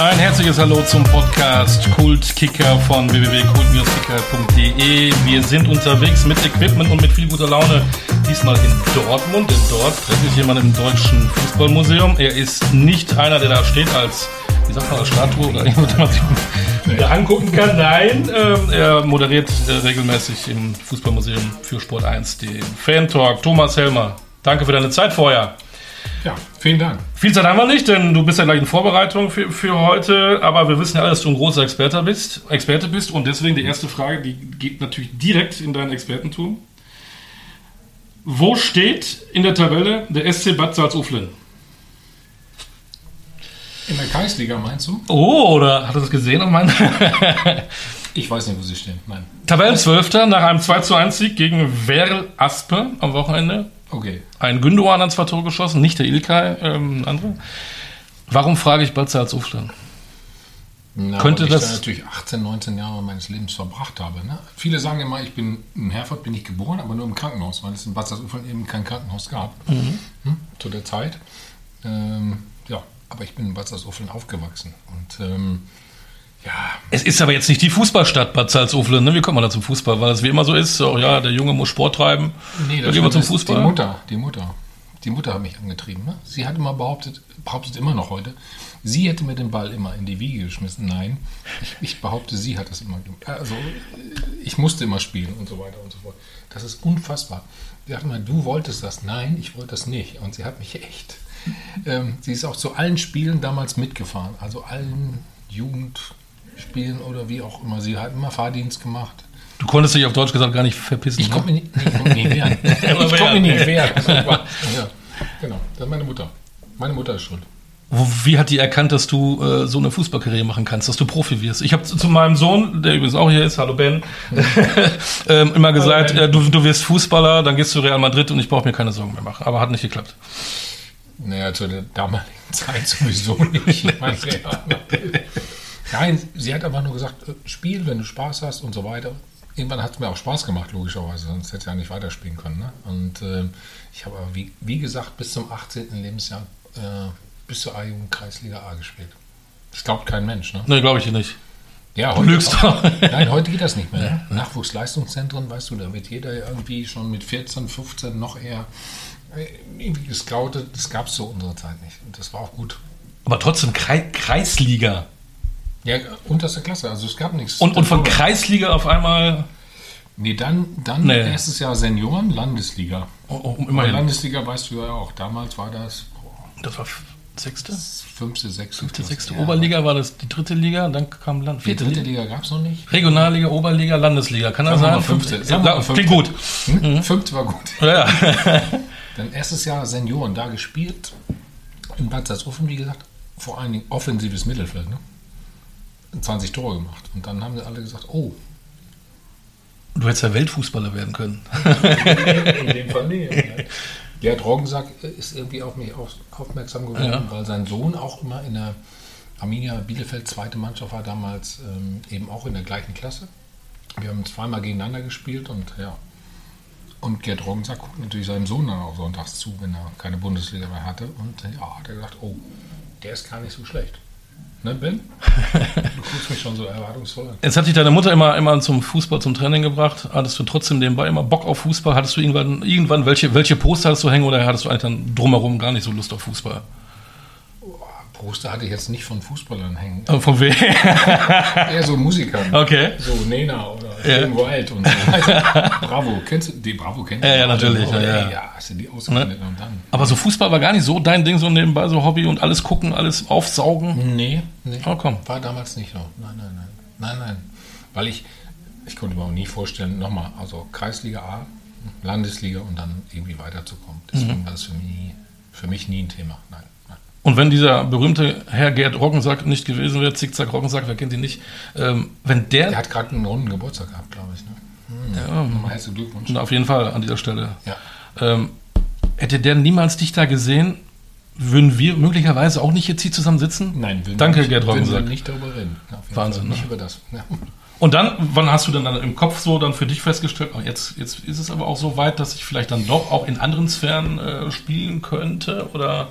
Ein herzliches Hallo zum Podcast Kultkicker von www.kult-kicker.de. Wir sind unterwegs mit Equipment und mit viel guter Laune. Diesmal in Dortmund. Denn dort treffe ich jemanden im Deutschen Fußballmuseum. Er ist nicht einer, der da steht als, wie sagt man, als Statue oder jemand, den man sich wieder angucken kann. Nein, ähm, er moderiert äh, regelmäßig im Fußballmuseum für Sport 1 den Fan Talk. Thomas Helmer, danke für deine Zeit vorher. Ja, vielen Dank. Viel Zeit haben wir nicht, denn du bist ja gleich in Vorbereitung für, für heute. Aber wir wissen ja alle, dass du ein großer Experte bist, Experte bist. Und deswegen die erste Frage, die geht natürlich direkt in dein Expertentum. Wo steht in der Tabelle der SC Bad Salzuflen? In der Kreisliga meinst du? Oh, oder hat er das gesehen? Ich weiß nicht, wo sie stehen. Nein. Tabellenzwölfter nach einem 2 zu 1 Sieg gegen Werl Aspe am Wochenende. Okay. Ein Gündogan hat zwei Tore geschossen, nicht der Ilkay, ähm, ein anderer. Warum frage ich Bad Salzuflen? Na, Könnte weil das- ich da natürlich 18, 19 Jahre meines Lebens verbracht habe. Ne? Viele sagen immer, ich bin in Herford bin ich geboren, aber nur im Krankenhaus, weil es in Bad Salzuflen eben kein Krankenhaus gab hm? zu der Zeit. Ähm, ja, aber ich bin in Bad Salzuflen aufgewachsen und ähm, ja, Es ist aber jetzt nicht die Fußballstadt Bad Salzuflen. Ne? Wie kommt man da zum Fußball? Weil es wie immer so ist, so, ja, der Junge muss Sport treiben. Nee, dann gehen wir zum Fußball. Die Mutter, die Mutter. Die Mutter hat mich angetrieben. Ne? Sie hat immer behauptet, behauptet immer noch heute, sie hätte mir den Ball immer in die Wiege geschmissen. Nein, ich, ich behaupte, sie hat das immer gemacht. Also, ich musste immer spielen und so weiter und so fort. Das ist unfassbar. Sie sagt immer, du wolltest das. Nein, ich wollte das nicht. Und sie hat mich echt. Ähm, sie ist auch zu allen Spielen damals mitgefahren. Also allen Jugendspielen oder wie auch immer. Sie hat immer Fahrdienst gemacht. Du konntest dich auf Deutsch gesagt gar nicht verpissen. Ich ne? konnte mich nicht, mich wehren. ich konnte mich nicht wehren. ja, genau, das ist meine Mutter. Meine Mutter ist schuld. Wie hat die erkannt, dass du äh, so eine Fußballkarriere machen kannst, dass du Profi wirst? Ich habe zu, zu meinem Sohn, der übrigens auch hier ist, hallo Ben, ähm, immer gesagt, äh, du, du wirst Fußballer, dann gehst du Real Madrid und ich brauche mir keine Sorgen mehr machen. Aber hat nicht geklappt. Naja, zu der damaligen Zeit sowieso nicht. Ich meine, ja, Nein, sie hat einfach nur gesagt, äh, spiel, wenn du Spaß hast und so weiter. Irgendwann hat es mir auch Spaß gemacht, logischerweise, sonst hätte ich ja nicht weiterspielen können. Ne? Und ähm, ich habe aber, wie, wie gesagt, bis zum 18. Lebensjahr äh, bis zur A-Jugend Kreisliga A gespielt. Das glaubt kein Mensch, ne? Ne, glaube ich nicht. Ja, Du lügst doch. Nein, heute geht das nicht mehr. Nachwuchsleistungszentren, weißt du, da wird jeder irgendwie schon mit 14, 15 noch eher äh, irgendwie gescoutet. Das gab es zu unserer Zeit nicht. Und das war auch gut. Aber trotzdem Krei Kreisliga. Ja, unterste Klasse, also es gab nichts. Und, und von. Kreisliga auf einmal, Nee, dann, dann Nee. erstes Jahr Senioren, Landesliga. oh, oh, immerhin. Landesliga weißt du ja auch. Damals war das boah, Das war sechste? fünfte, sechste. Fünfte, sechste Ja, Oberliga war das die dritte Liga, dann kam Land. Die Vierte dritte Liga. Liga gab es noch nicht. Regionalliga, Oberliga, Landesliga. Kann das sein? fünfte. Ja, Sagen wir klingt fünfte. gut. Hm? Fünfte war gut. Ja, ja. Dann erstes Jahr Senioren da gespielt. In Bad Salzuflen, wie gesagt, vor allen Dingen offensives Mittelfeld. Ne? 20 Tore gemacht. Und dann haben sie alle gesagt, oh, Du hättest ja Weltfußballer werden können. in dem Fall nee. Gerd Roggensack ist irgendwie auf mich auf, aufmerksam geworden, Ja. weil sein Sohn auch immer in der Arminia Bielefeld zweite Mannschaft war, damals ähm, eben auch in der gleichen Klasse. Wir haben zweimal gegeneinander gespielt und ja. Und Gerd Roggensack guckt natürlich seinem Sohn dann auch sonntags zu, wenn er keine Bundesliga mehr hatte. Und ja, hat er gesagt, oh, der ist gar nicht so schlecht. Ne, Ben? Du guckst mich schon so erwartungsvoll an. Jetzt hat dich deine Mutter immer, immer zum Fußball, zum Training gebracht. Hattest du trotzdem nebenbei immer Bock auf Fußball? Hattest du irgendwann, irgendwann welche, welche Poster hattest du hängen oder hattest du eigentlich dann drumherum gar nicht so Lust auf Fußball? Poster hatte ich jetzt nicht von Fußballern hängen. Äh, Von wem? Eher so Musikern. Okay. So Nena oder Ja. Wild und so. Bravo, kennst du die? Bravo kennst du? Ja, ja, natürlich, oder? ja, ja. ja, hast du die ausgeblendet und dann? Aber so Fußball war gar nicht so dein Ding, so nebenbei, so Hobby und alles gucken, alles aufsaugen. Nee, nee. Oh, komm. War damals nicht so. Nein, nein, nein. Nein, nein. Weil ich, ich konnte mir auch nie vorstellen, nochmal, also Kreisliga A, Landesliga und dann irgendwie weiterzukommen. Deswegen war das für mich, nie- für mich nie ein Thema. Nein. Und wenn dieser berühmte Herr Gerd Roggensack nicht gewesen wäre, Zickzack Roggensack, wer kennt ihn nicht, ähm, wenn Der der, hat gerade einen runden Geburtstag gehabt, glaube ich. Ne? ja, Nochmal herzlichen Glückwunsch. auf jeden Fall an dieser Stelle, Ja. ähm, hätte der niemals dich da gesehen, würden wir möglicherweise auch nicht jetzt hier zusammen sitzen? Nein, will Danke, nicht, Gerd Roggensack. nicht darüber reden. Wahnsinn, ne? Nicht über das. Ja. Und dann, wann hast du denn dann im Kopf so dann für dich festgestellt, oh, jetzt, jetzt ist es aber auch so weit, dass ich vielleicht dann doch auch in anderen Sphären äh, spielen könnte? Oder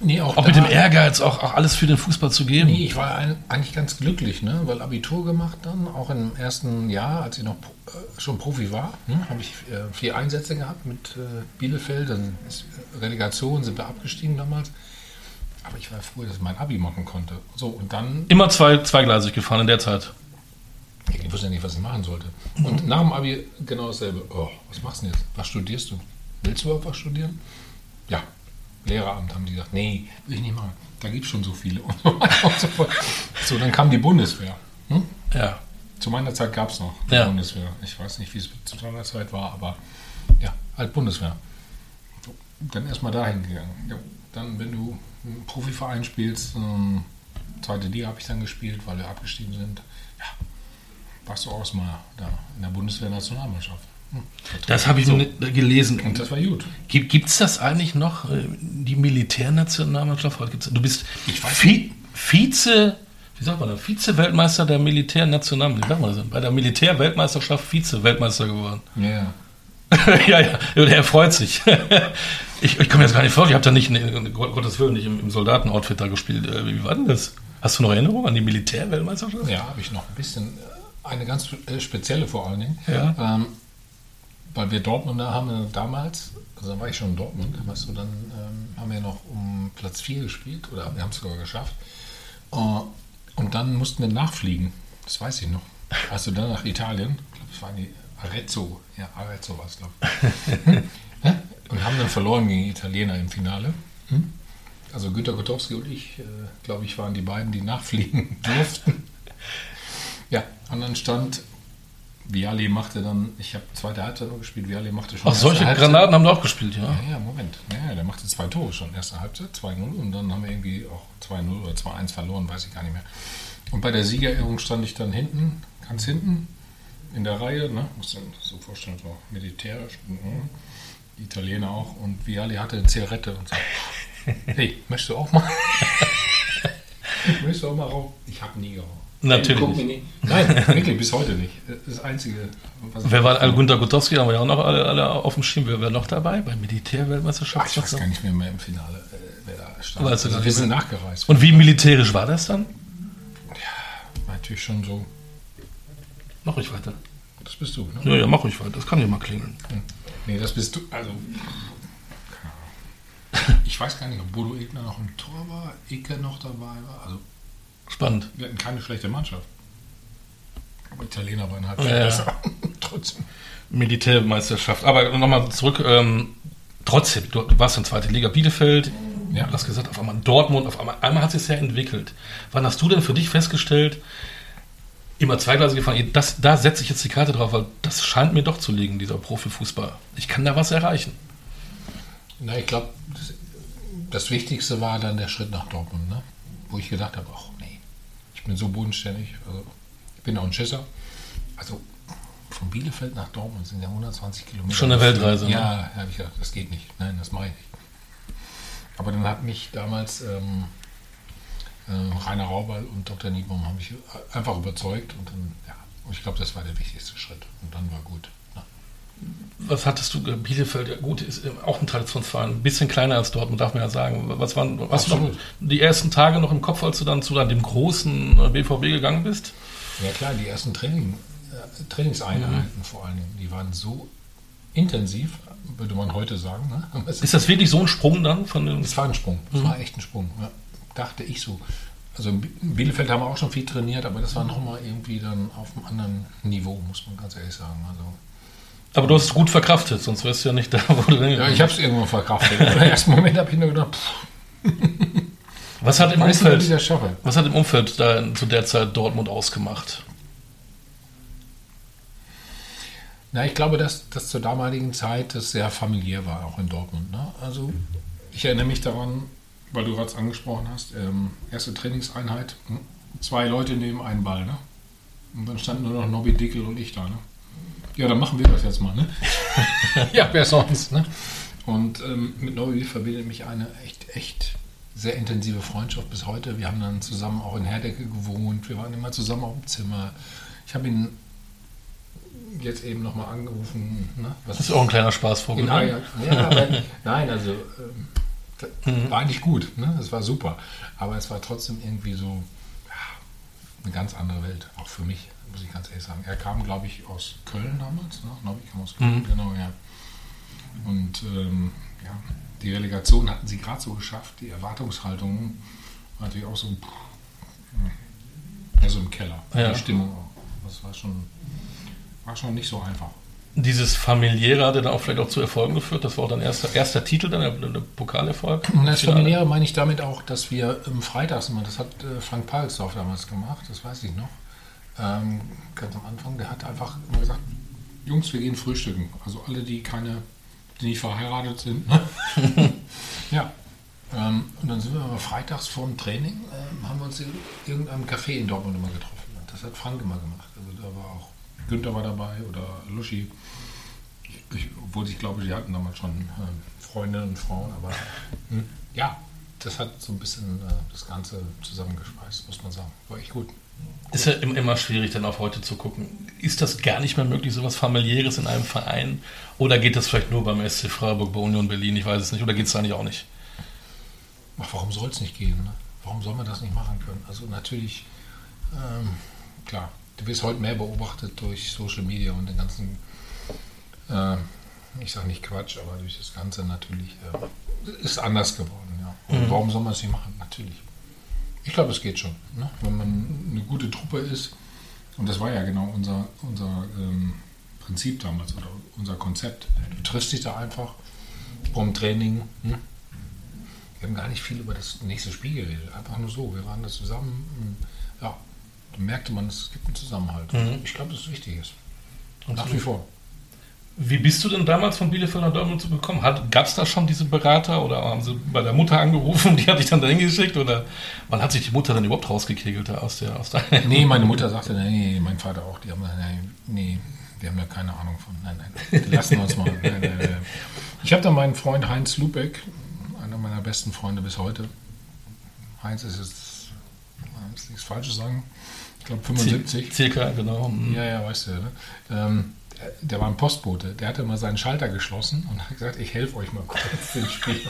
Nee, auch, auch mit dem Ehrgeiz, auch, auch alles für den Fußball zu geben? Nee, ich war ein, eigentlich ganz glücklich, ne? weil Abitur gemacht dann, auch im ersten Jahr, als ich noch äh, schon Profi war, ne? habe ich äh, vier Einsätze gehabt mit äh, Bielefeld, dann ist Relegation, sind wir abgestiegen damals. Aber ich war froh, dass ich mein Abi machen konnte. So, und dann... Immer zwei, zweigleisig gefahren in der Zeit? Ich wusste ja nicht, was ich machen sollte. Und nach dem Abi genau dasselbe. Oh, was machst du denn jetzt? Was studierst du? Willst du überhaupt was studieren? Lehreramt haben die gesagt, nee, will ich nicht machen. Da gibt es schon so viele. Und so, und so, so, dann kam die Bundeswehr. Hm? Ja. Zu meiner Zeit gab es noch die ja. Bundeswehr. Ich weiß nicht, wie es zu deiner Zeit war, aber ja, halt Bundeswehr. So, dann erstmal dahin gegangen. Ja, dann, wenn du einen Profiverein spielst, ähm, zweite Liga habe ich dann gespielt, weil wir abgestiegen sind. Ja, warst du auch mal da in der Bundeswehr-Nationalmannschaft. Das habe ich so. gelesen. Und das war gut. Gibt es das eigentlich noch, äh, die Militärnationalmannschaft? Du bist Vize, wie sagt man das? Vize-Weltmeister der Militärnationalmannschaft. Wie sagt man das denn? Bei der Militärweltmeisterschaft Vize-Weltmeister geworden. Ja. ja, ja, er freut sich. ich, ich komme jetzt gar nicht vor, ich habe da nicht, Gottes Willen, nicht im, im Soldatenoutfit da gespielt. Äh, wie war denn das? Hast du noch Erinnerungen an die Militärweltmeisterschaft? Ja, habe ich noch ein bisschen. Äh, eine ganz spezielle vor allen Dingen. Ja. Ähm, weil wir Dortmunder haben damals, also da war ich schon in Dortmund, weißt du, dann ähm, haben wir noch um Platz 4 gespielt oder wir haben es sogar geschafft. Uh, und dann mussten wir nachfliegen, das weiß ich noch. Also dann nach Italien, ich glaube, es war die Arezzo, ja, Arezzo war es, glaube ich. und haben dann verloren gegen die Italiener im Finale. Hm? Also Günter Kotowski und ich, äh, glaube ich, waren die beiden, die nachfliegen durften. Ja, und dann stand Viali machte dann, ich habe zweite Halbzeit noch gespielt, Viali machte schon. Ach, solche Granaten haben wir auch gespielt, ja? Ja, ja, Moment. Ja, der machte zwei Tore schon. Erste Halbzeit, 2-0 und dann haben wir irgendwie auch 2-0 oder 2-1 verloren, weiß ich gar nicht mehr. Und bei der Siegerehrung stand ich dann hinten, ganz hinten, in der Reihe, ne? muss dann so vorstellen, so militärisch, die Italiener auch. Und Viali hatte eine Zigarette und sagte, hey, möchtest du auch mal? möchtest du auch mal rauchen? Ich habe nie geraucht. Natürlich. Nein, wirklich, bis heute nicht. Das Einzige. Was Wer war Gunter Gutowski? Haben wir ja auch noch alle, alle auf dem Schirm. Wer war noch dabei bei Militärweltmeisterschaft? Ich weiß gar nicht mehr, mehr im Finale, äh, wer da stand. Weißt du, also wir sind nachgereist. Und wie militärisch war das dann? Ja, natürlich schon so. Mach ich weiter. Das bist du, ne? Ja, ja, mach ich weiter. Das kann ja mal klingeln. Hm. Nee, das bist du. Also. Ich weiß gar nicht, ob Bodo Egner noch im Tor war, Ecke noch dabei war. Also Spannend. Wir hatten keine schlechte Mannschaft. Aber Italiener waren halt ja, besser. Trotzdem. Militärmeisterschaft. Aber nochmal zurück. Ähm, trotzdem, du, du, warst in zweite Liga Bielefeld. Ja. Du hast gesagt, auf einmal Dortmund, auf einmal, einmal hat es sich ja entwickelt. Wann hast du denn für dich festgestellt, immer zweigleisig gefahren, das, da setze ich jetzt die Karte drauf, weil das scheint mir doch zu liegen, dieser Profifußball. Ich kann da was erreichen. Na, ich glaube, das, das, Wichtigste war dann der Schritt nach Dortmund, ne? wo ich gedacht habe, ach, bin so bodenständig. Also, ich bin auch ein Schisser. Also von Bielefeld nach Dortmund sind ja 120 Kilometer. Schon eine Weltreise. Ne? Ja, habe ich gedacht, das geht nicht. Nein, das mache ich nicht. Aber dann hat mich damals ähm, äh, Rainer Raubal und Dr. Niebaum haben mich einfach überzeugt und dann, ja, ich glaube, das war der wichtigste Schritt. Und dann war gut. Was hattest du, Bielefeld, ja gut, ist auch ein Traditionsverein, ein bisschen kleiner als Dortmund, darf man ja sagen. Was waren was noch die ersten Tage noch im Kopf, als du dann zu dem großen BVB äh, gegangen bist? Ja klar, die ersten Training, äh, Trainingseinheiten mhm. vor allen Dingen, die waren so intensiv, würde man heute sagen. Ne? Ist das wirklich so ein Sprung dann? Von dem es war ein Sprung, es mhm. war echt ein Sprung, ja. dachte ich so. Also in Bielefeld haben wir auch schon viel trainiert, aber das war nochmal irgendwie dann auf einem anderen Niveau, muss man ganz ehrlich sagen. Also aber du hast es gut verkraftet, sonst wärst du ja nicht da, wo du denn Ja, ich habe es irgendwann verkraftet. Im ersten Moment habe ich nur gedacht, pff. Was hat, im Umfeld, was hat im Umfeld da zu der Zeit Dortmund ausgemacht? Na, ich glaube, dass das zur damaligen Zeit das sehr familiär war, auch in Dortmund. Ne? Also ich erinnere mich daran, weil du gerade angesprochen hast, ähm, erste Trainingseinheit, hm, zwei Leute nehmen einen Ball. Ne? Und dann standen nur noch Nobby Dickel und ich da. Ne? Ja, dann machen wir das jetzt mal, ne? ja, wer sonst, ne? Und ähm, mit Nobby verbindet mich eine echt, echt sehr intensive Freundschaft bis heute. Wir haben dann zusammen auch in Herdecke gewohnt. Wir waren immer zusammen auf dem Zimmer. Ich habe ihn jetzt eben nochmal angerufen. Ne? Das ist auch ein kleiner Spaßvogel. Ne? Ja, nein, also ähm, Das war eigentlich gut, ne? Es war super. Aber es war trotzdem irgendwie so ja, eine ganz andere Welt, auch für mich, muss ich ganz ehrlich sagen. Er kam, glaube ich, aus Köln damals, ne? Glaube ich, kam aus Köln, genau, ja. Und ähm, ja, die Relegation hatten sie gerade so geschafft. Die Erwartungshaltung war natürlich auch so, ja, so im Keller. Ja. Die Stimmung auch. Das war schon, war schon nicht so einfach. Dieses familiäre hat ja dann auch vielleicht auch zu Erfolgen geführt. Das war auch dein erster, erster Titel, dann der, der Pokalerfolg. Und das Familiäre meine ich damit auch, dass wir im Freitags immer, das hat äh, Frank Palsdorf damals gemacht, das weiß ich noch, ähm, ganz am Anfang, der hat einfach immer gesagt, Jungs, wir gehen frühstücken. Also alle, die keine, die nicht verheiratet sind. Ne? ja. Ähm, und dann sind wir aber freitags vor dem Training, ähm, haben wir uns in irgendeinem Café in Dortmund immer getroffen. Und das hat Frank immer gemacht. Also da war auch Günther war dabei oder Luschi. Ich, obwohl ich glaube, die hatten damals schon äh, Freundinnen und Frauen, aber hm, ja, das hat so ein bisschen äh, das Ganze zusammengeschweißt, muss man sagen. War echt gut. Ist ja im- immer schwierig, dann auf heute zu gucken. Ist das gar nicht mehr möglich, sowas familiäres in einem Verein? Oder geht das vielleicht nur beim SC Freiburg, bei Union Berlin? Ich weiß es nicht. Oder geht es da nicht auch nicht? Ach, warum soll es nicht gehen? Ne? Warum soll man das nicht machen können? Also natürlich, ähm, klar, du wirst heute mehr beobachtet durch Social Media und den ganzen, äh, ich sage nicht Quatsch, aber durch das Ganze natürlich äh, ist anders geworden. Ja. Und warum soll man es nicht machen? Natürlich. Ich glaube, es geht schon. Ne? Wenn man eine gute Truppe ist, und das war ja genau unser, unser ähm, Prinzip damals oder unser Konzept. Du triffst dich da einfach vom Training. Hm? Wir haben gar nicht viel über das nächste Spiel geredet. Einfach nur so. Wir waren da zusammen. Ja, da merkte man, es gibt einen Zusammenhalt. Mhm. Ich glaube, das ist wichtig ist. Nach wie vor. Wie bist du denn damals von Bielefeld nach Dortmund zu bekommen? Gab es da schon diese Berater oder haben sie bei der Mutter angerufen, die hat dich dann dahin geschickt? Oder wann hat sich die Mutter dann überhaupt rausgekegelt aus der aus der Nee, meine Mutter sagte, nee, mein Vater auch, die haben, nee, nee, die haben da keine Ahnung von. Nein, nein, lassen wir uns mal. Nein, nein, nein. Ich habe da meinen Freund Heinz Lubeck, einer meiner besten Freunde bis heute. Heinz ist jetzt, man muss nichts Falsches sagen, ich glaube 75. Circa, genau. Mhm. Ja, ja, weißt du, ne? ähm, der, war ein Postbote, der hatte mal seinen Schalter geschlossen und hat gesagt, ich helfe euch mal kurz den Spiel.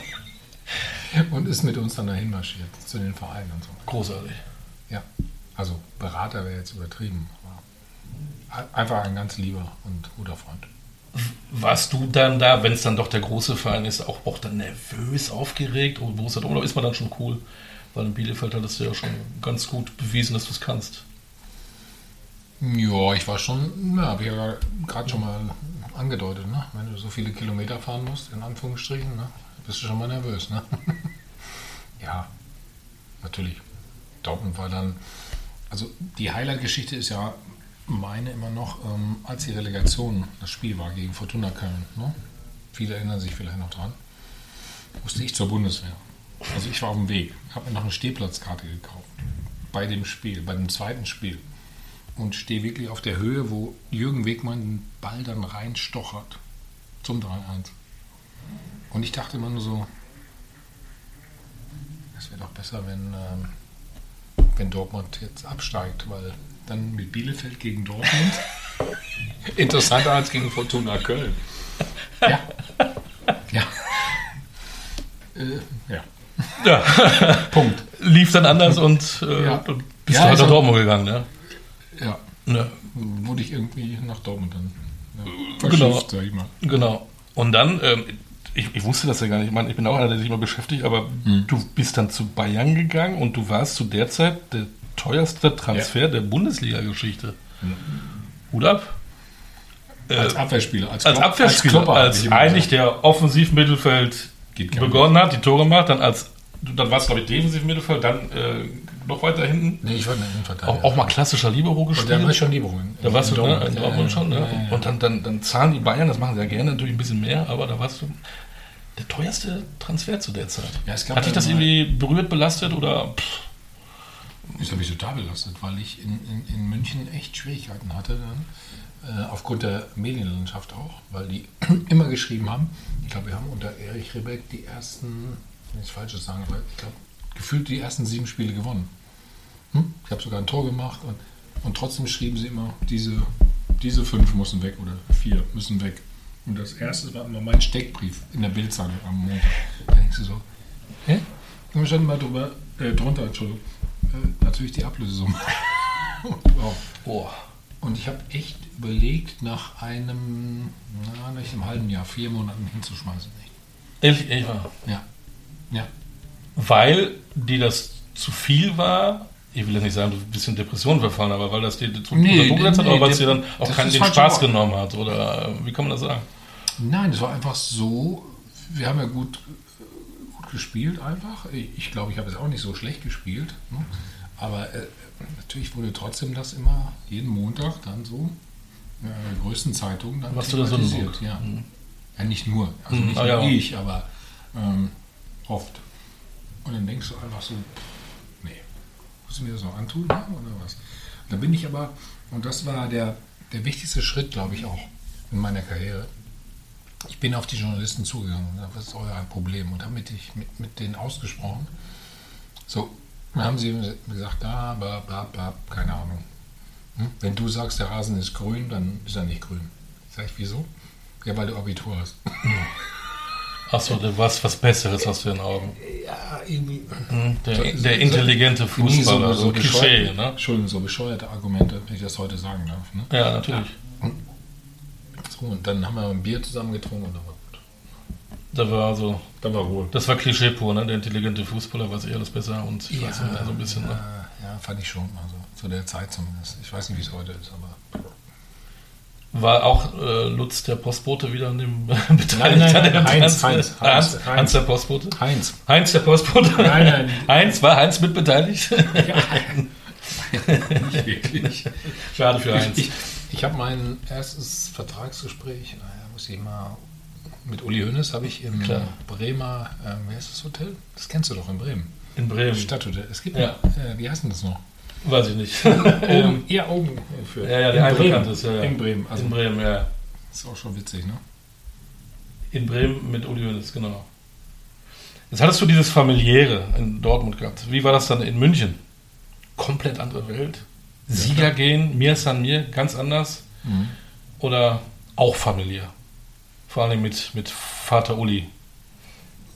Und ist mit uns dann dahin marschiert, zu den Vereinen und so. Großartig. Ja, also Berater wäre jetzt übertrieben. Einfach ein ganz lieber und guter Freund. Warst du dann da, wenn es dann doch der große Verein ist, auch, auch dann nervös, aufgeregt? Oder ist man dann schon cool? Weil in Bielefeld hattest du ja schon ganz gut bewiesen, dass du es kannst. Ja, ich war schon, ja, habe ich ja gerade schon mal angedeutet, ne? wenn du so viele Kilometer fahren musst, in Anführungsstrichen, ne? bist du schon mal nervös. Ne? ja, natürlich. Dortmund war dann, also die Highlight-Geschichte ist ja meine immer noch, ähm, als die Relegation das Spiel war gegen Fortuna Köln. Ne? Viele erinnern sich vielleicht noch dran. Musste ich zur Bundeswehr. Also ich war auf dem Weg, habe mir noch eine Stehplatzkarte gekauft. Bei dem Spiel, bei dem zweiten Spiel und stehe wirklich auf der Höhe, wo Jürgen Wegmann den Ball dann reinstochert zum 3-1. Und ich dachte immer nur so, es wäre doch besser, wenn, ähm, wenn Dortmund jetzt absteigt, weil dann mit Bielefeld gegen Dortmund interessanter als gegen Fortuna Köln. Ja. Ja. Äh, ja. Ja, Punkt. lief dann anders und äh, Ja. du bist Ja, du halt also- nach Dortmund gegangen, ne? Ja. Ja, Wurde ich irgendwie nach Dortmund dann. Ja, Genau. sag ich mal. genau. Und dann, ähm, ich, ich wusste das ja gar nicht, ich meine, ich bin auch einer, der sich immer beschäftigt, aber Hm. du bist dann zu Bayern gegangen und du warst zu der Zeit der teuerste Transfer der Bundesliga-Geschichte. Hut ab. Äh, Als Abwehrspieler. Als, als Abwehrspieler, als, immer eigentlich der Offensivmittelfeld begonnen hat, die Tore macht, dann als dann war es glaube ich Defensivmittelfeld, dann äh, noch weiter hinten. Nee, ich war in der Innenverteidigung. Auch, auch mal klassischer Libero Und gespielt. da war ich schon Libero. Da warst du ne, Dortmund. in Dortmund schon, ne? Und dann, dann, dann zahlen die Bayern, das machen sie ja gerne, natürlich ein bisschen mehr, aber da warst du der teuerste Transfer zu der Zeit. Ja, es Hat dich dann das irgendwie berührt, belastet oder? Pff, Das habe ich total belastet, weil ich in, in, in München echt Schwierigkeiten hatte dann, äh, aufgrund der Medienlandschaft auch, weil die immer geschrieben haben, ich glaube, wir haben unter Erich Ribbeck die ersten, ich will nichts Falsches sagen, aber ich glaube, gefühlt die ersten sieben Spiele gewonnen. Hm? Ich habe sogar ein Tor gemacht und, und trotzdem schrieben sie immer, diese, diese fünf müssen weg oder vier müssen weg. Und das erste war immer mein Steckbrief in der Bildzeitung am Montag. Da denkst du so, Hä? Wir standen mal drüber, äh, drunter, Entschuldigung. Äh, natürlich die Ablösesumme. wow. Boah. Und ich habe echt überlegt, nach einem, na, nicht einem halben Jahr, vier Monaten hinzuschmeißen. Ehrlich, ehrlich wahr. Ja. Ja. Weil dir das zu viel war, ich will jetzt nicht sagen, du bist ein bisschen Depression verfallen, aber weil das dir zu Nee, unter Druck gesetzt hat, nee, oder weil es der- dir dann auch keinen den Spaß Wort. genommen hat, oder wie kann man das sagen? Nein, es war einfach so, wir haben ja gut, gut gespielt einfach. Ich glaube, ich habe es auch nicht so schlecht gespielt. Ne? Aber äh, natürlich wurde trotzdem das immer jeden Montag dann so äh, größten Zeitungen dann Warst du da so ja. ja, nicht nur, also Mhm, nicht ah, nur ja. ich, aber ähm, oft. Und dann denkst du einfach so, nee, muss ich mir das noch antun oder was? Da bin ich aber, und das war der, der wichtigste Schritt, glaube ich, auch in meiner Karriere. Ich bin auf die Journalisten zugegangen und gesagt, was ist euer Problem? Und habe mit, mit, mit denen ausgesprochen. So, dann haben sie gesagt, ah, bla, bla, bla, keine Ahnung. Hm? Wenn du sagst, der Rasen ist grün, dann ist er nicht grün. Sag ich, wieso? Ja, weil du Abitur hast. Achso, du warst was Besseres, hast du in den Augen. Ja, irgendwie. Hm, Der, So- der intelligente Fußballer, so, Klischee, bescheuerte- ne? Entschuldigung, so bescheuerte Argumente, wenn ich das heute sagen darf. Ne? Ja, natürlich. So, und dann haben wir ein Bier zusammen getrunken und dann war gut. Da war so, Da war wohl. das war Klischee pur, ne? Der intelligente Fußballer weiß eh alles besser und ich weiß nicht mehr so ein bisschen, ne? Ja, ja, fand ich schon. Also zu der Zeit zumindest. Ich weiß nicht, wie es heute ist, aber. War auch äh, Lutz der Postbote wieder an dem beteiligt? Nein, nein, Heinz? Heinz, Hans, Heinz, Hans, der Postbote? Heinz. Heinz der Postbote? Nein, nein. Heinz, war Heinz mit beteiligt? Nicht wirklich. Schade für Heinz. Ich, ich habe mein erstes Vertragsgespräch, naja, muss ich mal. Mit Uli Hoeneß habe ich im Klar. Bremer, äh, wie heißt das Hotel? Das kennst du doch in Bremen. In Bremen. Stadthotel. Es gibt Ja. noch, äh, wie heißt denn das noch? Weiß ich nicht. Oben, ähm, ja, oben. Für, ja, ja, der ein Bremen. bekannt ist. Ja, ja. In Bremen. Also, in Bremen, ja. ist auch schon witzig, ne? In Bremen mit Uli Hoeneß, genau. Jetzt hattest du dieses familiäre in Dortmund gehabt. Wie war das dann in München? Komplett andere Welt. Sieger gehen, mir san mir, ganz anders. Oder auch familiär? Vor allem mit, mit Vater Uli.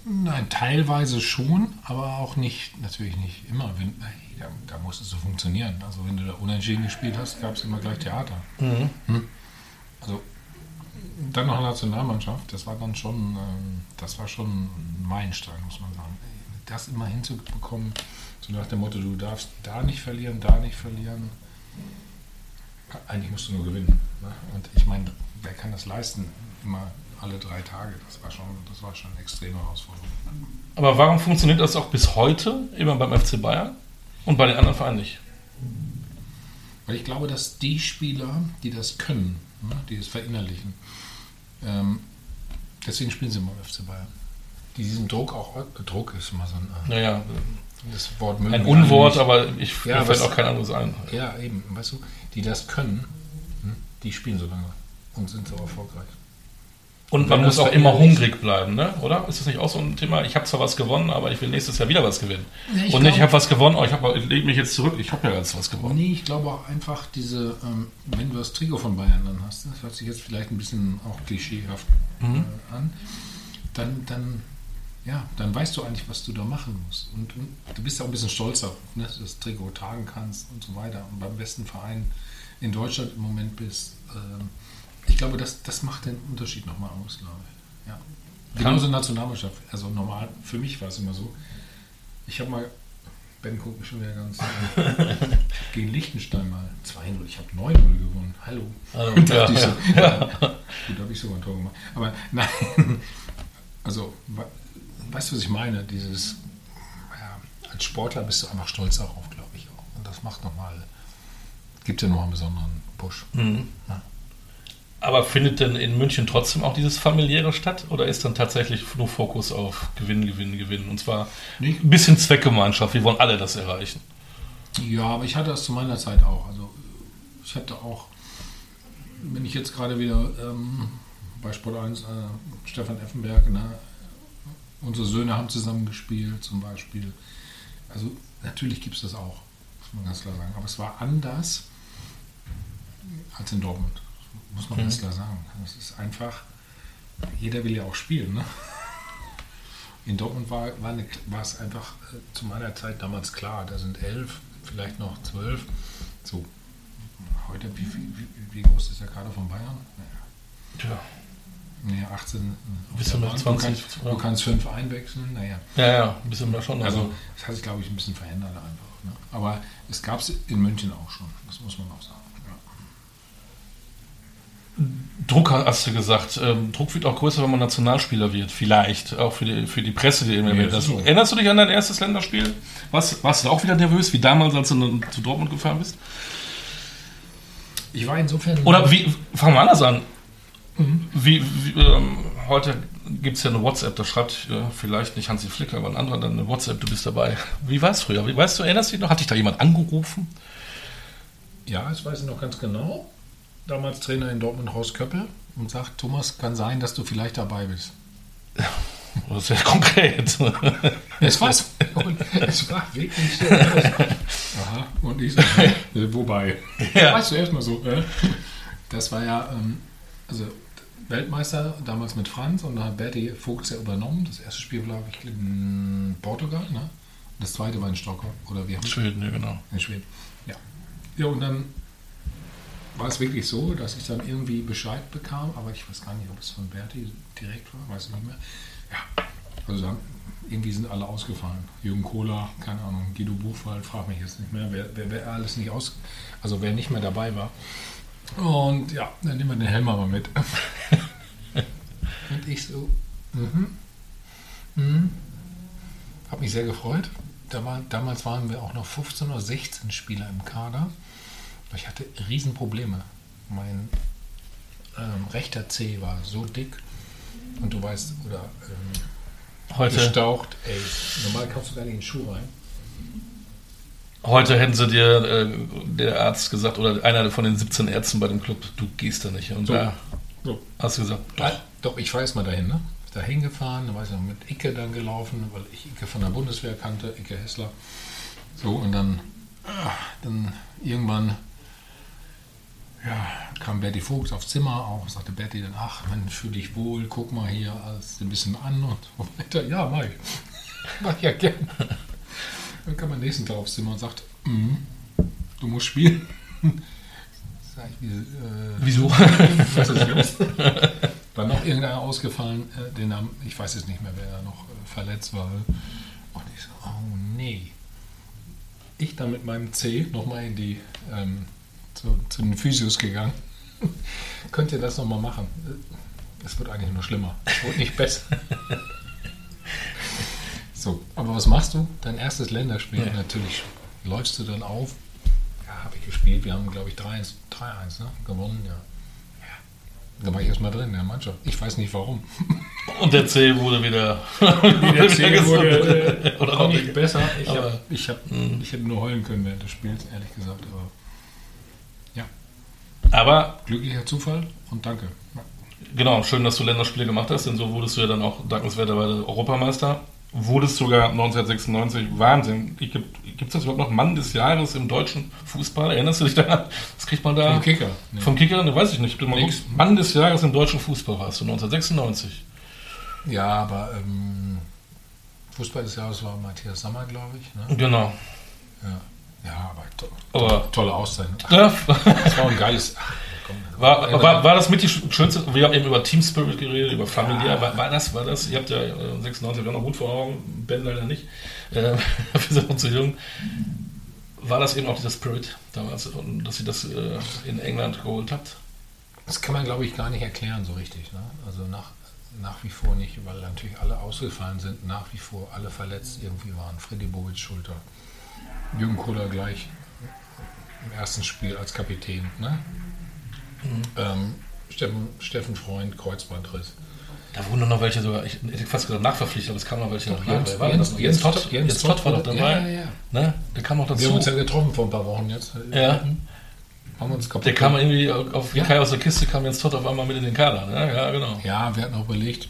Nein, teilweise schon, aber auch nicht, natürlich nicht immer. Wenn, da, da muss es so funktionieren. Also wenn du da unentschieden gespielt hast, gab es immer gleich Theater. Hm? Also dann noch Nationalmannschaft, das war dann schon, ähm, das war schon ein Meilenstein, muss man sagen. Das immer hinzubekommen, so nach dem Motto, du darfst da nicht verlieren, da nicht verlieren. Eigentlich musst du nur gewinnen. Ne? Und ich meine, wer kann das leisten? Immer alle drei Tage. Das war schon, das war schon eine extreme Herausforderung. Aber warum funktioniert das auch bis heute immer beim FC Bayern und bei den anderen Vereinen nicht? Weil ich glaube, dass die Spieler, die das können, ne, die es verinnerlichen, ähm, deswegen spielen sie immer im FC Bayern. Die diesen Druck auch, Druck ist immer so ein, äh, Naja, das Wort ein Unwort, aber ich, Ja, mir fällt auch kein anderes ein. Ja, eben, weißt du, die das können, hm, die spielen so lange und sind so erfolgreich. Und man muss auch immer hungrig bleiben, ne? oder? Ist das nicht auch so ein Thema? Ich habe zwar was gewonnen, aber ich will nächstes Jahr wieder was gewinnen. Ja, ich Und nicht, ich habe was gewonnen, oh, ich, hab, ich lege mich jetzt zurück, ich habe ja jetzt was gewonnen. Nee, ich glaube auch einfach diese, ähm, wenn du das Trikot von Bayern dann hast, das hört sich jetzt vielleicht ein bisschen auch klischeehaft äh, an, dann, dann, ja, dann weißt du eigentlich, was du da machen musst. Und, und du bist ja auch ein bisschen stolz darauf, ne, dass du das Trikot tragen kannst und so weiter und beim besten Verein in Deutschland im Moment bist. Ähm, ich glaube, das, das macht den Unterschied nochmal aus, glaube ich. Ja. Genauso Nationalmannschaft. Also normal, für mich war es immer so. Ich habe mal, Ben guckt mich schon wieder ganz gegen Liechtenstein mal 2-0. Ich habe 9-0 gewonnen. Hallo. Hallo, ja, ich so, ja. ja. Gut, habe ich sogar ein Tor gemacht. Aber nein, also, we- weißt du, was ich meine? Dieses, ja, als Sportler bist du einfach stolz darauf, glaube ich auch. Und das macht nochmal, gibt ja nochmal einen besonderen Push. Mhm. Aber findet denn in München trotzdem auch dieses familiäre statt? Oder ist dann tatsächlich nur Fokus auf Gewinnen, Gewinnen, Gewinnen? Und zwar ein bisschen Zweckgemeinschaft. Wir wollen alle das erreichen. Ja, aber ich hatte das zu meiner Zeit auch. Also ich hatte auch, wenn ich jetzt gerade wieder ähm, bei Sport 1, äh, Stefan Effenberg, ne, unsere Söhne haben zusammen gespielt zum Beispiel. Also natürlich gibt es das auch, muss man ganz klar sagen. Aber es war anders als in Dortmund, muss man ganz klar sagen. Es ist einfach, jeder will ja auch spielen. Ne? In Dortmund war, war, eine, war es einfach äh, zu meiner Zeit damals klar, da sind elf, vielleicht noch zwölf. So, heute, wie, wie, wie groß ist der Kader von Bayern? Tja. Naja, 18. Bisschen Du noch 20, kannst, du kannst fünf einwechseln, naja. Ja, ja, ein bisschen mehr schon. Also, Also, das hat sich, glaube ich, ein bisschen verändert einfach. Ne? Aber es gab es in München auch schon, das muss man auch sagen. Ja. Druck hast du gesagt. Ähm, Druck wird auch größer, wenn man Nationalspieler wird. Vielleicht. Auch für die, für die Presse, die immer Ja, wird. so. erinnerst du dich an dein erstes Länderspiel? Was, warst du auch wieder nervös, wie damals, als du zu Dortmund gefahren bist? Ich war insofern. Oder wie, fangen wir anders an. Wie, wie ähm, heute gibt es ja eine WhatsApp, da schreibt äh, vielleicht nicht Hansi Flicker, aber ein anderer dann eine WhatsApp, du bist dabei. Wie war es früher? Wie, weißt du, erinnerst du dich noch? Hat dich da jemand angerufen? Ja, das weiß ich noch ganz genau. Damals Trainer in Dortmund, Horst Köppel, und sagt: Thomas, kann sein, dass du vielleicht dabei bist. Das ist ja konkret. Es war, es war wirklich so. Aha, und ich so, äh, wobei. Ja. Weißt du erstmal so, äh? Das war ja, ähm, also Weltmeister damals mit Franz und da hat Berti Vogts ja übernommen. Das erste Spiel war, ich glaube, in Portugal, ne? Das zweite war in Stockholm. Oder wir haben Schweden, ja, genau. in Schweden. Ja. Ja, und dann war es wirklich so, dass ich dann irgendwie Bescheid bekam, aber ich weiß gar nicht, ob es von Berti direkt war, weiß ich nicht mehr. Ja, also dann, irgendwie sind alle ausgefallen. Jürgen Kohler, keine Ahnung, Guido Buchwald, frag mich jetzt nicht mehr, wer, wer, wer alles nicht aus, also wer nicht mehr dabei war. Und ja, dann nehmen wir den Helm mal mit. Und ich so, mhm, mhm. Hab mich sehr gefreut. Damals waren wir auch noch 15 oder 16 Spieler im Kader. Ich hatte Riesenprobleme. Mein ähm, rechter C war so dick und du weißt, oder ähm, Heute, gestaucht, ey, normal kommst du gar nicht in den Schuh rein. heute hätten sie dir äh, der Arzt gesagt, oder einer von den 17 Ärzten bei dem Club, du gehst da nicht. Und So. da So. hast du gesagt, Doch, doch. doch ich weiß mal dahin, ne? Da hingefahren, da weiß ich noch mit Icke dann gelaufen, weil ich Icke von der Bundeswehr kannte, Icke Hessler. So, und dann, ah, dann irgendwann ja, kam Berti Fuchs aufs Zimmer auch, sagte Berti dann, ach, man fühl dich wohl, guck mal hier alles ein bisschen an und so weiter. Ja, mach ich. mach ich ja gern. Dann kam am nächsten Tag aufs Zimmer und sagt, "Mhm, du musst spielen. Sag ich, äh, Wieso? was ist los? War noch irgendeiner ausgefallen, äh, den Namen, ich weiß jetzt nicht mehr, wer da noch äh, verletzt war. Und ich so, oh nee. Ich dann mit meinem C nochmal in die, ähm, zu, zu den Physios gegangen. Könnt ihr das nochmal machen? Es wird eigentlich nur schlimmer. Es wird nicht besser. so, aber was machst du? Dein erstes Länderspiel. Ja. Natürlich läufst du dann auf. Ja, habe ich gespielt. Wir haben, glaube ich, 3-1 3-1, ne? gewonnen. Ja. Da war ich erstmal drin in der Mannschaft. Ich weiß nicht warum. Und der C wurde wieder. Der Zähne wurde äh, Oder auch nicht besser. Ich, Aber- hab, ich, hab, ich nur heulen können während des Spiels, ehrlich gesagt. Aber Aber glücklicher Zufall und danke. Genau, schön, dass du Länderspiele gemacht hast, denn so wurdest du ja dann auch dankenswerterweise Europameister. Wurdest sogar 1996, Wahnsinn. Gibt es das überhaupt noch Mann des Jahres im deutschen Fußball? Erinnerst du dich daran? Was kriegt man da? Vom Kicker. Nee. Vom Kicker? Ne, weiß ich nicht. Gucken. Mann des Jahres im deutschen Fußball warst du 1996. Ja, aber ähm, Fußball des Jahres war Matthias Sammer, glaube ich. Ne? Genau. Ja. Ja, aber, to Aber- tolle. Ach, Ja, das war ein geiles. Ach, komm, War, war, war das mit die schönste, wir haben eben über Team Spirit geredet, über familiär, war, war das, war das, ihr habt ja äh, 96 auch noch gut vor Augen, Ben leider nicht, äh, wir sind noch zu jung, war das eben auch dieser Spirit damals, dass ihr das äh, in England geholt habt? Das kann man, glaube ich, gar nicht erklären so richtig. Ne? Also nach, nach wie vor nicht, weil natürlich alle ausgefallen sind, nach wie vor alle verletzt irgendwie waren. Freddy Bobic Schulter, Jürgen Kohler gleich im ersten Spiel als Kapitän. Ne? Ähm, Steffen, Steffen Freund, Kreuzbandriss. Da wurden noch welche sogar, ich hätte fast gesagt nachverpflichtet, aber es kamen noch welche noch. Jens- Jens-? Jens Jens Todd, Todd- Jens Todd war doch dabei, ja, ja. Ne? der kam noch Wir dazu. haben uns ja getroffen vor ein paar Wochen jetzt. Ja. Haben uns kaputt Der kam irgendwie auf Ja. Kai aus der Kiste, kam Jens Todd auf einmal mit in den Kader. Ne? Ja, genau. Ja, wir hatten auch überlegt,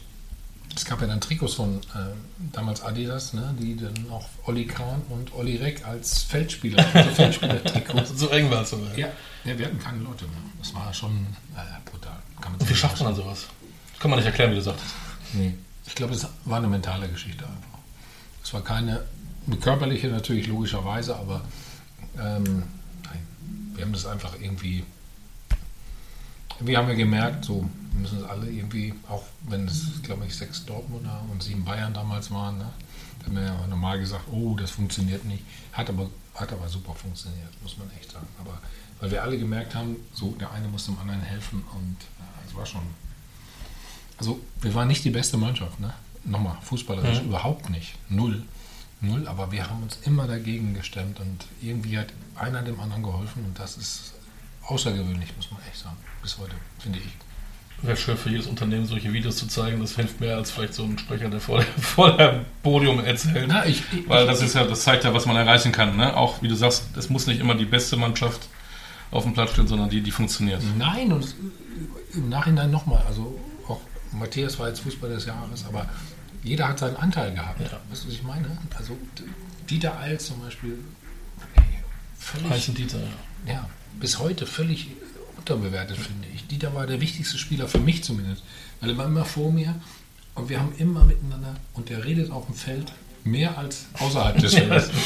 es gab ja dann Trikots von äh, damals Adidas, ne, die dann auch Olli Kahn und Olli Reck als Feldspieler, also Feldspieler-Trikots. So eng war es sogar. ja, ja, wir hatten keine Leute mehr. Das war schon äh, brutal. Kann man Und wie schafft man dann sowas? Das kann man nicht erklären, wie du sagtest. Nee. Ich glaube, es war eine mentale Geschichte einfach. Es war keine, eine körperliche natürlich logischerweise, aber ähm, nein, wir haben das einfach irgendwie, wir haben ja gemerkt, so wir müssen es alle irgendwie, auch wenn es, glaube ich, sechs Dortmunder und sieben Bayern damals waren, ne, da haben wir ja normal gesagt, oh, das funktioniert nicht. Hat aber, hat aber super funktioniert, muss man echt sagen. Aber weil wir alle gemerkt haben, so der eine muss dem anderen helfen und es war schon. Also wir waren nicht die beste Mannschaft, ne? Nochmal, fußballerisch Mhm. überhaupt nicht. Null. Null, aber wir haben uns immer dagegen gestemmt und irgendwie hat einer dem anderen geholfen und das ist außergewöhnlich, muss man echt sagen. Bis heute, finde ich. Wäre schön für jedes Unternehmen, solche Videos zu zeigen. Das hilft mehr als vielleicht so ein Sprecher, der vor, vor dem Podium erzählt. Na, ich, ich, Weil das ist ja, das zeigt ja, was man erreichen kann. Ne? Auch wie du sagst, es muss nicht immer die beste Mannschaft auf dem Platz stehen, sondern die, die funktioniert. Nein, und es- im Nachhinein nochmal, also auch Matthias war jetzt Fußball des Jahres, aber jeder hat seinen Anteil gehabt. Ja. Weißt du, was ich meine? Also Dieter Eils zum Beispiel, völlig, Heißen Dieter. ja. Ja, bis heute völlig unterbewertet, finde ich. Dieter war der wichtigste Spieler für mich zumindest, weil er war immer vor mir und wir haben immer miteinander, und der redet auf dem Feld mehr als außerhalb des Feldes.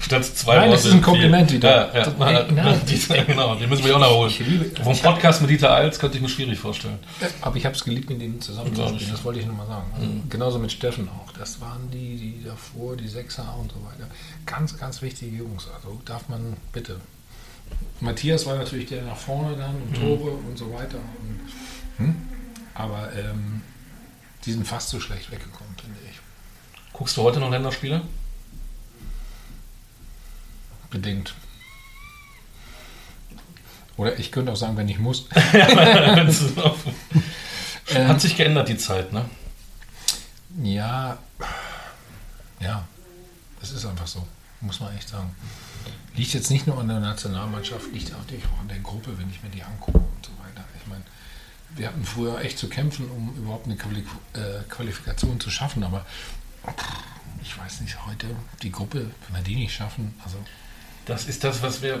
Statt zwei Nein, das Worte ist ein Kompliment. Dieter. Ja, ja. Nein, nein. Dieter, genau, den müssen wir auch noch holen. Vom Podcast mit Dieter Eils könnte ich mir schwierig vorstellen. Aber ich habe es geliebt, mit denen zusammen zu Glaub spielen. Das wollte ich nochmal sagen. Also Genauso mit Steffen auch. Das waren die, die davor, die Sechser und so weiter. Ganz, ganz wichtige Jungs. Also darf man bitte. Matthias war natürlich der nach vorne dann und Tore und so weiter. Und, hm? Aber ähm, die sind fast so schlecht weggekommen, finde ich. Guckst du heute noch Länderspiele? Bedingt. Oder ich könnte auch sagen, wenn ich muss. Ähm, Hat sich geändert die Zeit, ne? Ja, ja, das ist einfach so, muss man echt sagen. Liegt jetzt nicht nur an der Nationalmannschaft, liegt auch an der Gruppe, wenn ich mir die angucke und so weiter. Ich meine, wir hatten früher echt zu kämpfen, um überhaupt eine äh, Qualifikation zu schaffen, aber ich weiß nicht, heute die Gruppe, wenn wir die nicht schaffen, also Das ist das, was wir.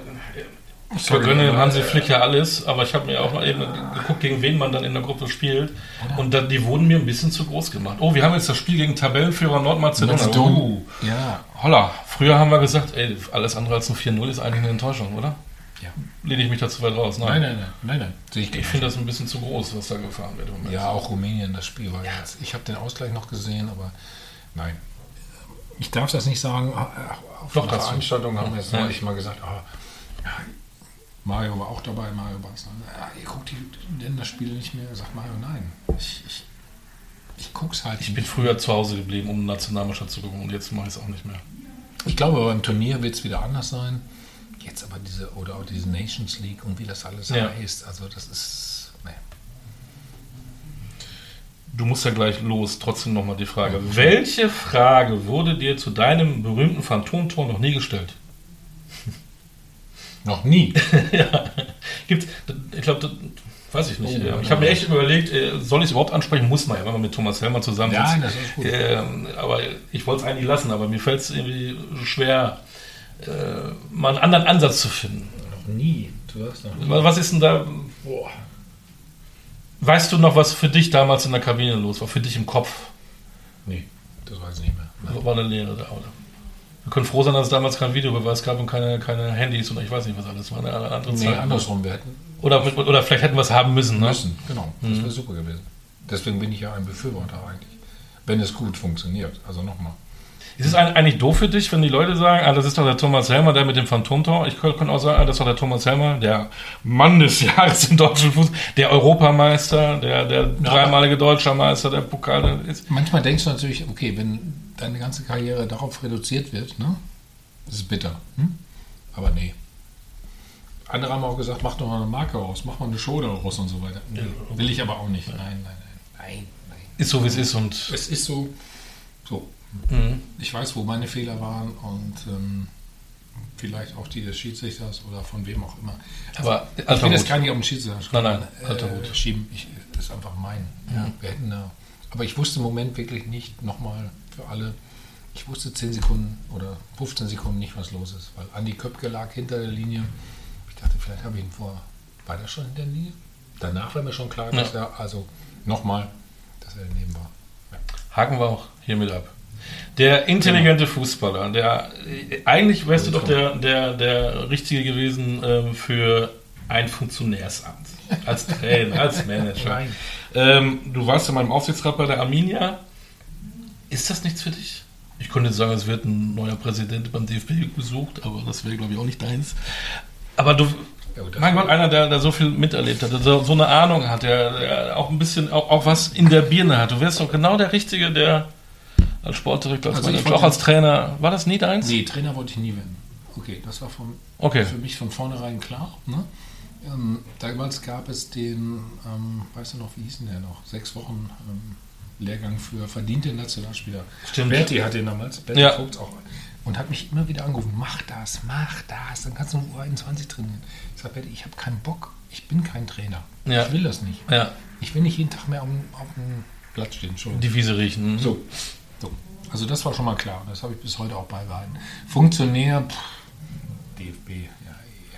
Ich vergönne aber, Hansi Flick ja alles, aber ich habe mir auch mal eben geguckt, gegen wen man dann in der Gruppe spielt. Und dann, die wurden mir ein bisschen zu groß gemacht. Oh, wir haben jetzt das Spiel gegen Tabellenführer Nordmazedonien. Mazedonien. Uh, ja, holla. Früher haben wir gesagt, ey, alles andere als ein 4-0 ist eigentlich eine Enttäuschung, oder? ja. Lehne ich mich da zu weit raus? Nein, nein, nein, nein, nein, ich Ich finde das ein bisschen zu groß, was da gefahren wird. Ja, auch Rumänien, das Spiel war jetzt. Ich habe den Ausgleich noch gesehen, aber nein. Ich darf das nicht sagen. Auf Doch, einer. Veranstaltung haben wir jetzt Ja. neulich mal gesagt, ah, ja, Mario war auch dabei, Mario Basler. Ja, ihr guckt die Länderspiele nicht mehr. Sagt Mario, nein. Ich, ich, ich guck's halt Ich bin früher zu Hause geblieben, um Nationalmannschaft zu gucken und jetzt mache ich es auch nicht mehr. Ich glaube, beim Turnier wird es wieder anders sein. Jetzt aber diese, oder auch diese Nations League und wie das alles Ja. heißt. Also das ist, nee. Du musst ja gleich los. Trotzdem nochmal die Frage. Welche Frage wurde dir zu deinem berühmten Phantomtor noch nie gestellt? Noch nie. ja. Gibt's, ich glaube, weiß ich nicht. Oh, Ja, ich ja. habe mir echt überlegt, äh, soll ich es überhaupt ansprechen? Muss man ja, wenn man mit Thomas Helmer zusammen Ja, sitzt. das ist gut. Ähm, aber ich wollte es eigentlich lassen, aber mir fällt es irgendwie schwer, äh, mal einen anderen Ansatz zu finden. Noch nie. Du hast noch nie. Was ist denn da? Boah. Weißt du noch, was für dich damals in der Kabine los war? Für dich im Kopf? Nee, das weiß ich nicht mehr. Nein. War eine Lehre da, oder? Wir können froh sein, dass es damals keinen Videobeweis gab und keine, keine Handys und ich weiß nicht, was alles war. Eine andere Nee, Zeit. andersrum. Wir hätten Oder, oder vielleicht hätten wir es haben müssen. Ne? müssen. Genau, das wäre super gewesen. Deswegen bin ich ja ein Befürworter eigentlich. Wenn es gut funktioniert. Also nochmal. Ist es eigentlich doof für dich, wenn die Leute sagen, ah, das ist doch der Thomas Helmer, der mit dem Phantomtor? Ich könnte auch sagen, ah, das ist doch der Thomas Helmer, der Mann des Jahres im deutschen Fußball, der Europameister, der, der dreimalige deutscher Meister, der Pokal. Ist, Manchmal denkst du natürlich, okay, wenn deine ganze Karriere darauf reduziert wird, ne? Das ist bitter. Hm? Aber nee. Andere haben auch gesagt, mach doch mal eine Marke raus, mach mal eine Show daraus und so weiter. Nee, will ich aber auch nicht. Nein, nein, nein. Nein, nein. ist so, wie es ist und Es ist so, so. Mhm. Ich weiß, wo meine Fehler waren und ähm, vielleicht auch die des Schiedsrichters oder von wem auch immer. Aber ich alter will das Hut. gar nicht auf den Schiedsrichter schreiben, Nein, nein, alter Hut. äh, schieben. Ich, das ist einfach mein. Ja. Wir hätten da, aber ich wusste im Moment wirklich nicht, nochmal für alle, ich wusste 10 Sekunden oder 15 Sekunden nicht, was los ist, weil Andi Köpke lag hinter der Linie. Ich dachte, vielleicht habe ich ihn vor. War der schon hinter der Linie? Danach war mir schon klar, dass er, also nochmal, dass er daneben war. Haken wir auch hiermit ab. Der intelligente Fußballer, der eigentlich wärst du doch der, der, der Richtige gewesen ähm, für ein Funktionärsamt. Als Trainer, als Manager. Nein. Ähm, du warst ja mal im Aufsichtsrat bei der Arminia. Ist das nichts für dich? Ich könnte jetzt sagen, es wird ein neuer Präsident beim DFB gesucht, aber das wäre, glaube ich, auch nicht deins. Aber du, Ja, Gott, einer, der, der so viel miterlebt hat, der so, so eine Ahnung hat, der, der auch ein bisschen, auch, auch was in der Birne hat. Du wärst doch genau der Richtige, der als Sportdirektor, als Also Manager, auch als Trainer, war das nie deins? Nee, Trainer wollte ich nie werden. Okay, das war von, Okay. für mich von vornherein klar. Ne? Ähm, damals gab es den, ähm, weißt du noch, wie hieß denn der noch? Sechs Wochen ähm, Lehrgang für verdiente Nationalspieler. Stimmt. Berti hat den damals, Berti Ja. Vogts auch. Und hat mich immer wieder angerufen, mach das, mach das, dann kannst du um U21 trainieren. Ich sage, Berti, ich habe keinen Bock, ich bin kein Trainer. Ja. Ich will das nicht. Ja, Ich will nicht jeden Tag mehr auf dem, auf dem Platz stehen. Die Wiese riechen. So, so. Also das war schon mal klar. Das habe ich bis heute auch beibehalten. Funktionär, pff, DFB, ja,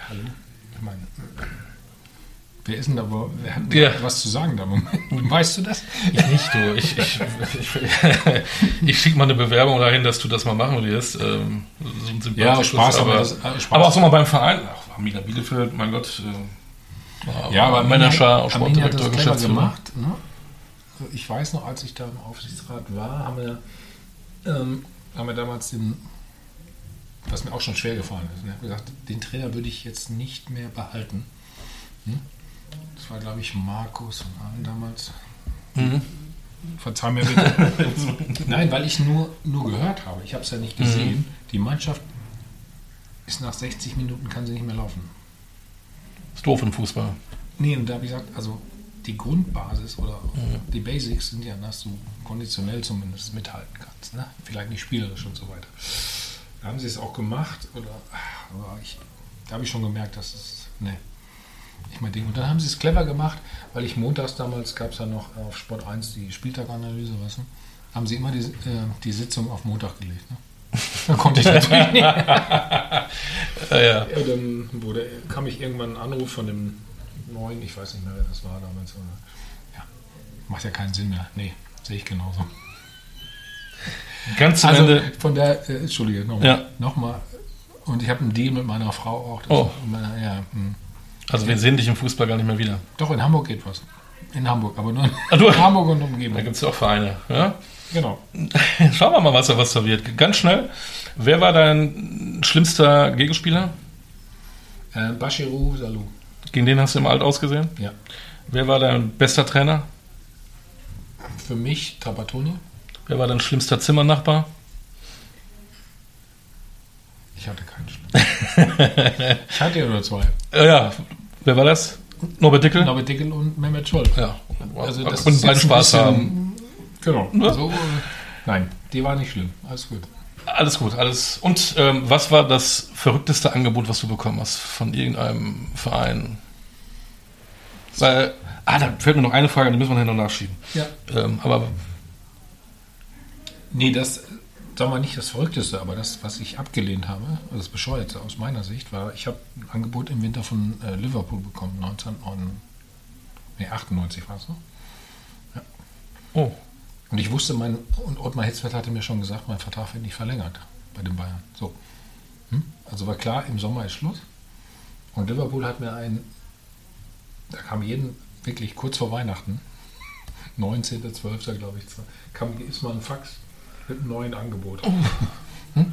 hallo. Ich meine, wer ist denn da, wer hat denn Ja. was zu sagen da im Moment? Weißt du das? Ich nicht, du. Ich, ich, ich, ich schicke mal eine Bewerbung dahin, dass du das mal machen wirst. Ähm, so ein Ja, Spaß, aber aber, das- äh, Spaß. aber auch so mal beim Verein. Ach, Arminia Bielefeld, mein Gott. Äh, Ja, aber Manager, hat Sportdirektor, das Geschäftsführer. gemacht. Ne? Ich weiß noch, als ich da im Aufsichtsrat war, haben wir, ähm, haben wir damals den, was mir auch schon schwer gefallen ist, haben gesagt, den Trainer würde ich jetzt nicht mehr behalten. Hm? Das war, glaube ich, Markus und allen damals. Mhm. Verzeih mir bitte. Nein, weil ich nur, nur gehört habe. Ich habe es ja nicht gesehen. Die Mannschaft ist nach 60 Minuten, kann sie nicht mehr laufen. Ist doof im Fußball. Nee, und da habe ich gesagt, also die Grundbasis oder die Basics sind ja, dass du konditionell zumindest mithalten kannst. Ne? Vielleicht nicht spielerisch und so weiter. Da haben sie es auch gemacht, oder, aber ich, da habe ich schon gemerkt, dass es, ne, nicht mein Ding. Und dann haben sie es clever gemacht, weil ich montags damals, gab es ja noch auf Sport 1 die Spieltaganalyse, weißt du, haben sie immer die, äh, die Sitzung auf Montag gelegt. Ne? Da konnte ich natürlich nicht. Ja, ja. Ja, dann wurde, kam ich irgendwann ein Anruf von dem neuen, ich weiß nicht mehr, wer das war damals. Oder, ja, macht ja keinen Sinn mehr. Nee, sehe ich genauso. Ganz zum Also Ende. von der, äh, Entschuldige, nochmal. Ja. Nochmal. Und ich habe einen Deal mit meiner Frau auch. Oh. Meiner, ja, hm. Also wir sehen dich im Fußball gar nicht mehr wieder. Doch, in Hamburg geht was. In Hamburg, aber nur in Ah, du- Hamburg und Da Umgebung. gibt es ja auch Vereine. Ja? Genau. Schauen wir mal, was da, was da wird. Ganz schnell. Wer war dein schlimmster Gegenspieler? Äh, Bashiru Salou. Gegen den hast du im Alt ausgesehen? Ja. Wer war dein bester Trainer? Für mich Trapattoni. Wer war dein schlimmster Zimmernachbar? Ich hatte keinen Schlimm. ich hatte ja nur zwei. Äh, ja, wer war das? Norbert Dickel? Norbert Dickel und Mehmet Scholl. Ja, Also da das ist beide Spaß haben. Genau. Ja. So, äh, nein, die war nicht schlimm. Alles gut. Alles gut, alles. Und ähm, was war das verrückteste Angebot, was du bekommen hast von irgendeinem Verein? Weil, ah, da fällt mir noch eine Frage, die müssen wir hinterher nachschieben. Ja. Ähm, aber Nee, das, sagen wir nicht das Verrückteste, aber das, was ich abgelehnt habe, also das Bescheuerte aus meiner Sicht, war, ich habe ein Angebot im Winter von äh, Liverpool bekommen, 1998, nee, 98 war es noch. oh, Und ich wusste, mein, und Ottmar Hitzfeld hatte mir schon gesagt, mein Vertrag wird nicht verlängert bei den Bayern. So. Hm? Also war klar, im Sommer ist Schluss. Und Liverpool hat mir ein, da kam jeden, wirklich kurz vor Weihnachten, 19.12. glaube ich, kam ist mal ein Fax mit einem neuen Angebot. Hm?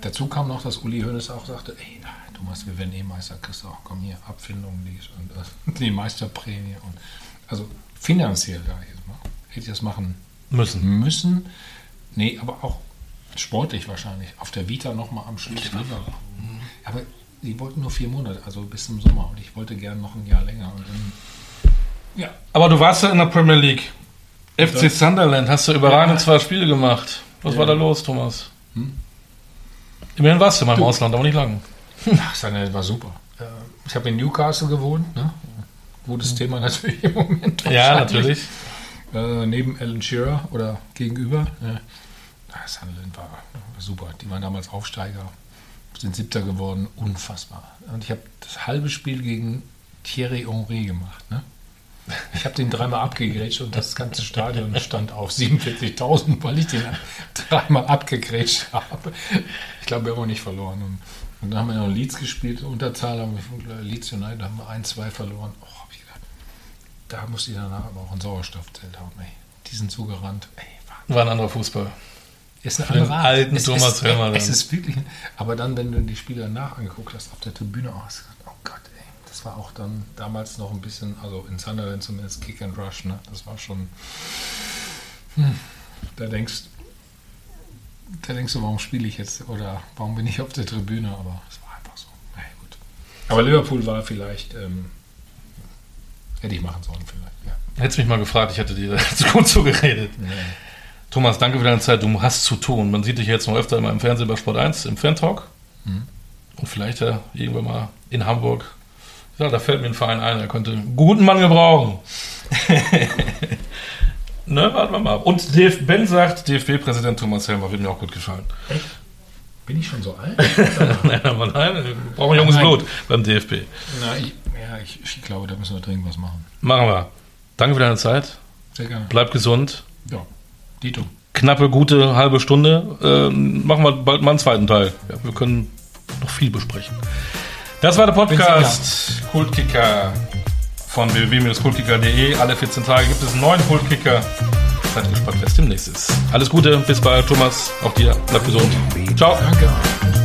Dazu kam noch, dass Uli Hoeneß auch sagte, ey, Thomas, wir werden eh Meister, kriegst auch, komm hier, Abfindung, dies und das, die Meisterprämie. Und, also finanziell, ich jetzt mal, hätte ich das machen müssen. müssen. Nee, aber auch sportlich wahrscheinlich. Auf der Vita nochmal am Schluss. Liverpool. Aber die wollten nur vier Monate, also bis zum Sommer. Und ich wollte gerne noch ein Jahr länger. Und dann, ja, Aber du warst ja in der Premier League. FC Das- Sunderland, hast du überragend Ja. zwei Spiele gemacht. Was Ja. war da los, Thomas? Hm? Immerhin warst du mal im Du- Ausland, aber nicht lang. Ach, seine war super. Äh, Ich habe in Newcastle gewohnt. Ne? Gutes Thema natürlich im Moment. Ja, natürlich. Äh, neben Alan Shearer oder gegenüber. Ja. Ah, Sunderland war, war super. Die waren damals Aufsteiger, sind Siebter geworden. Unfassbar. Und ich habe das halbe Spiel gegen Thierry Henry gemacht. Ne? Ich habe den dreimal abgegrätscht und das ganze Stadion stand auf 47.000, weil ich den dreimal abgegrätscht habe. Ich glaube, wir haben auch nicht verloren. Und, dann haben wir noch Leeds gespielt, Unterzahl haben wir Leeds United haben wir 1-2 verloren. Hab ich gedacht, da musste ich danach aber auch ein Sauerstoffzelt haben. Ey. Die sind so gerannt. Ey, Wahnsinn. War ein anderer Fußball. Ist eine Für den andere Art. alten es Thomas ist, Hörmer Es ist wirklich, aber dann, wenn du die Spieler nachangeguckt hast auf der Tribüne, oh, hast du gedacht, oh Gott, ey, das war auch dann damals noch ein bisschen, also in Sunderland zumindest Kick and Rush, ne? Das war schon, hm, da denkst, da denkst du, warum spiele ich jetzt oder warum bin ich auf der Tribüne? Aber es war einfach so. Na ja, gut. Aber Liverpool war vielleicht, ähm, hätte ich machen sollen vielleicht. Ja. Hättest mich mal gefragt, ich hätte dir zu gut zugeredet. Ja. Thomas, danke für deine Zeit. Du hast zu tun. Man sieht dich jetzt noch öfter immer im Fernsehen bei Sport 1, im Fan-Talk. Mhm. Und vielleicht ja irgendwann mal in Hamburg. Ja, da fällt mir ein Verein ein, der könnte einen guten Mann gebrauchen. ne, warten wir mal ab. Und DF Ben sagt, DFB-Präsident Thomas Helmer wird mir auch gut gefallen. Bin ich schon so alt? nein, aber nein, wir brauchen junges Nein. Blut beim DFB. Na, ich, ja, ich, ich glaube, da müssen wir dringend was machen. Machen wir. Danke für deine Zeit. Sehr gerne. Bleib gesund. Ja, Dito. Knappe, gute halbe Stunde. Ähm, machen wir bald mal einen zweiten Teil. Ja, wir können noch viel besprechen. Das war der Podcast Kultkicker von www.kultkicker.de. Alle 14 Tage gibt es einen neuen Kultkicker. Seid gespannt, es demnächst ist. Alles Gute, bis bald, Thomas. Auch dir. Bleib gesund. Ciao. Danke.